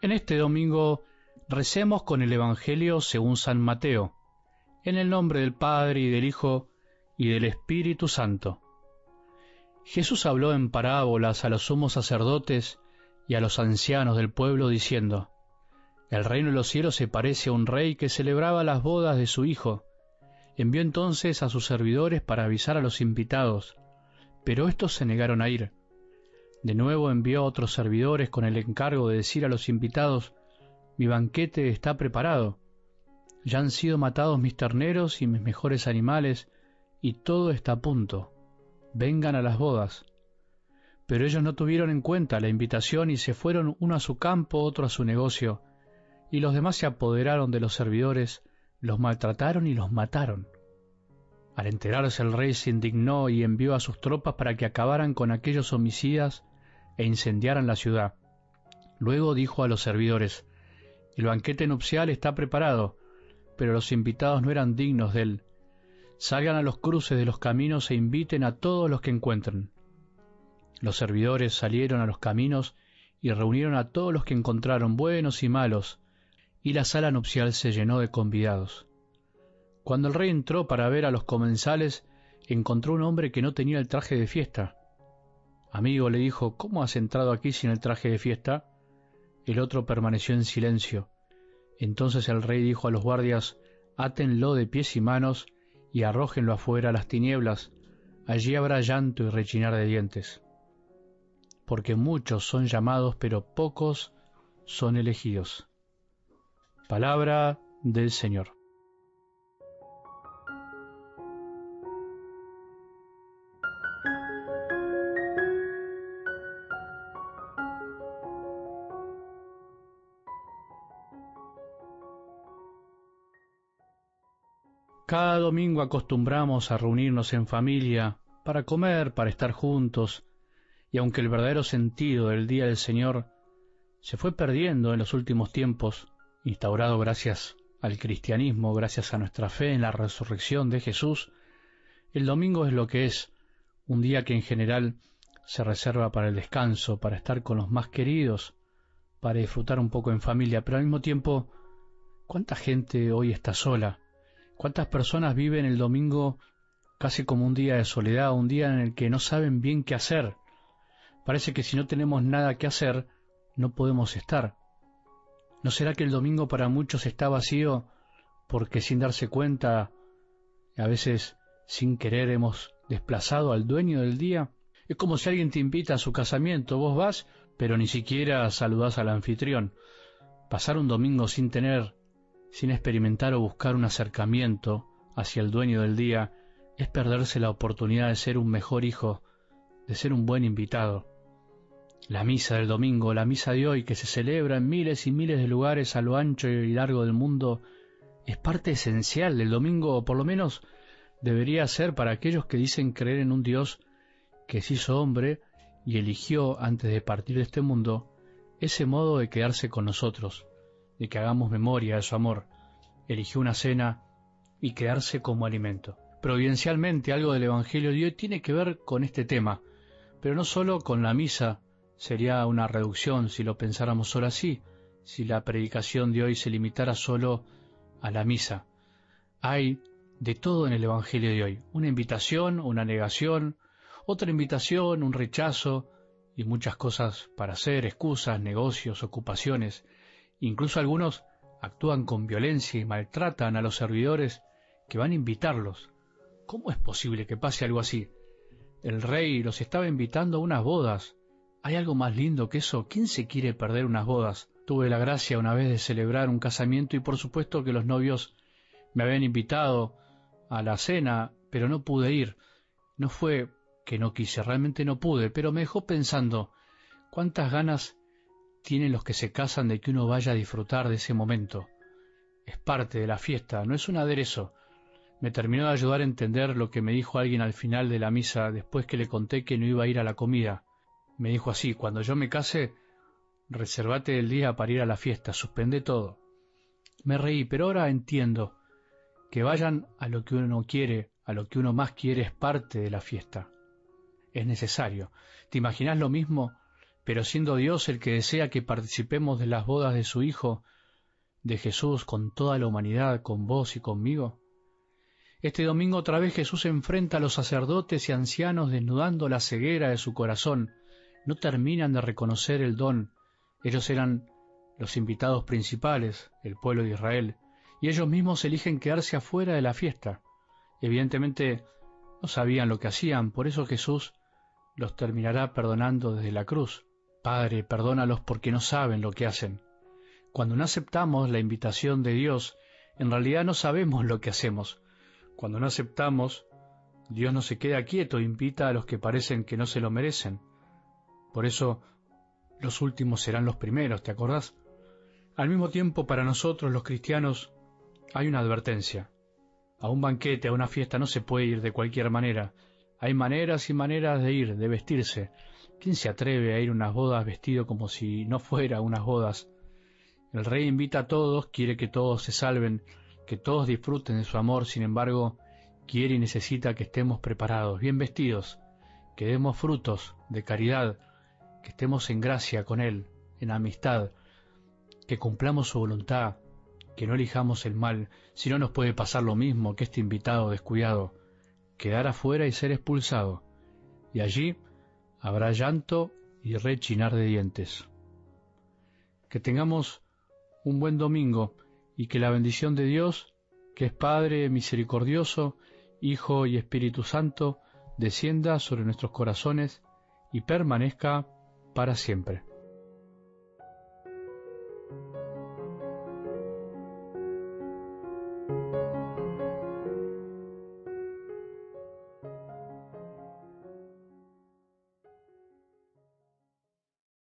En este domingo recemos con el Evangelio según San Mateo, en el nombre del Padre y del Hijo y del Espíritu Santo. Jesús habló en parábolas a los sumos sacerdotes y a los ancianos del pueblo diciendo, El reino de los cielos se parece a un rey que celebraba las bodas de su hijo. Envió entonces a sus servidores para avisar a los invitados, pero estos se negaron a ir. De nuevo envió a otros servidores con el encargo de decir a los invitados, mi banquete está preparado, ya han sido matados mis terneros y mis mejores animales, y todo está a punto. Vengan a las bodas. Pero ellos no tuvieron en cuenta la invitación y se fueron uno a su campo, otro a su negocio, y los demás se apoderaron de los servidores, los maltrataron y los mataron. Al enterarse el rey se indignó y envió a sus tropas para que acabaran con aquellos homicidas e incendiaran la ciudad. Luego dijo a los servidores, El banquete nupcial está preparado, pero los invitados no eran dignos de él. Salgan a los cruces de los caminos e inviten a todos los que encuentren. Los servidores salieron a los caminos y reunieron a todos los que encontraron, buenos y malos, y la sala nupcial se llenó de convidados. Cuando el rey entró para ver a los comensales, encontró un hombre que no tenía el traje de fiesta. Amigo, le dijo, ¿cómo has entrado aquí sin el traje de fiesta? El otro permaneció en silencio. Entonces el rey dijo a los guardias, Átenlo de pies y manos y arrójenlo afuera a las tinieblas, allí habrá llanto y rechinar de dientes. Porque muchos son llamados, pero pocos son elegidos. Palabra del Señor. Cada domingo acostumbramos a reunirnos en familia para comer, para estar juntos, y aunque el verdadero sentido del Día del Señor se fue perdiendo en los últimos tiempos, instaurado gracias al cristianismo, gracias a nuestra fe en la resurrección de Jesús, el domingo es lo que es, un día que en general se reserva para el descanso, para estar con los más queridos, para disfrutar un poco en familia, pero al mismo tiempo, ¿cuánta gente hoy está sola? ¿Cuántas personas viven el domingo casi como un día de soledad, un día en el que no saben bien qué hacer? Parece que si no tenemos nada que hacer, no podemos estar. ¿No será que el domingo para muchos está vacío porque sin darse cuenta, a veces sin querer hemos desplazado al dueño del día? Es como si alguien te invita a su casamiento, vos vas, pero ni siquiera saludás al anfitrión. Pasar un domingo sin tener sin experimentar o buscar un acercamiento hacia el dueño del día, es perderse la oportunidad de ser un mejor hijo, de ser un buen invitado. La misa del domingo, la misa de hoy, que se celebra en miles y miles de lugares a lo ancho y largo del mundo, es parte esencial del domingo, o por lo menos debería ser para aquellos que dicen creer en un Dios que se hizo hombre y eligió, antes de partir de este mundo, ese modo de quedarse con nosotros, de que hagamos memoria de su amor, eligió una cena y quedarse como alimento. Providencialmente algo del Evangelio de hoy tiene que ver con este tema, pero no solo con la misa, sería una reducción si lo pensáramos solo así, si la predicación de hoy se limitara solo a la misa. Hay de todo en el Evangelio de hoy, una invitación, una negación, otra invitación, un rechazo y muchas cosas para hacer, excusas, negocios, ocupaciones. Incluso algunos actúan con violencia y maltratan a los servidores que van a invitarlos. ¿Cómo es posible que pase algo así? El rey los estaba invitando a unas bodas. ¿Hay algo más lindo que eso? ¿Quién se quiere perder unas bodas? Tuve la gracia una vez de celebrar un casamiento y por supuesto que los novios me habían invitado a la cena, pero no pude ir. No fue que no quise, realmente no pude, pero me dejó pensando cuántas ganas tienen los que se casan de que uno vaya a disfrutar de ese momento. Es parte de la fiesta, no es un aderezo. Me terminó de ayudar a entender lo que me dijo alguien al final de la misa después que le conté que no iba a ir a la comida. Me dijo así, cuando yo me case, reservate el día para ir a la fiesta, suspende todo. Me reí, pero ahora entiendo que vayan a lo que uno quiere, a lo que uno más quiere es parte de la fiesta. Es necesario. ¿Te imaginas lo mismo pero siendo Dios el que desea que participemos de las bodas de su Hijo, de Jesús con toda la humanidad, con vos y conmigo? Este domingo otra vez Jesús enfrenta a los sacerdotes y ancianos desnudando la ceguera de su corazón. No terminan de reconocer el don. Ellos eran los invitados principales, el pueblo de Israel, y ellos mismos eligen quedarse afuera de la fiesta. Evidentemente no sabían lo que hacían, por eso Jesús los terminará perdonando desde la cruz. Padre, perdónalos porque no saben lo que hacen. Cuando no aceptamos la invitación de Dios, en realidad no sabemos lo que hacemos. Cuando no aceptamos, Dios no se queda quieto, invita a los que parecen que no se lo merecen. Por eso, los últimos serán los primeros, ¿te acordás? Al mismo tiempo, para nosotros los cristianos, hay una advertencia. A un banquete, a una fiesta no se puede ir de cualquier manera. Hay maneras y maneras de ir, de vestirse. ¿Quién se atreve a ir a unas bodas vestido como si no fuera unas bodas? El rey invita a todos, quiere que todos se salven, que todos disfruten de su amor, sin embargo, quiere y necesita que estemos preparados, bien vestidos, que demos frutos de caridad, que estemos en gracia con Él, en amistad, que cumplamos su voluntad, que no elijamos el mal, si no nos puede pasar lo mismo que este invitado descuidado, quedar afuera y ser expulsado, y allí habrá llanto y rechinar de dientes. Que tengamos un buen domingo y que la bendición de Dios, que es Padre misericordioso, Hijo y Espíritu Santo, descienda sobre nuestros corazones y permanezca para siempre.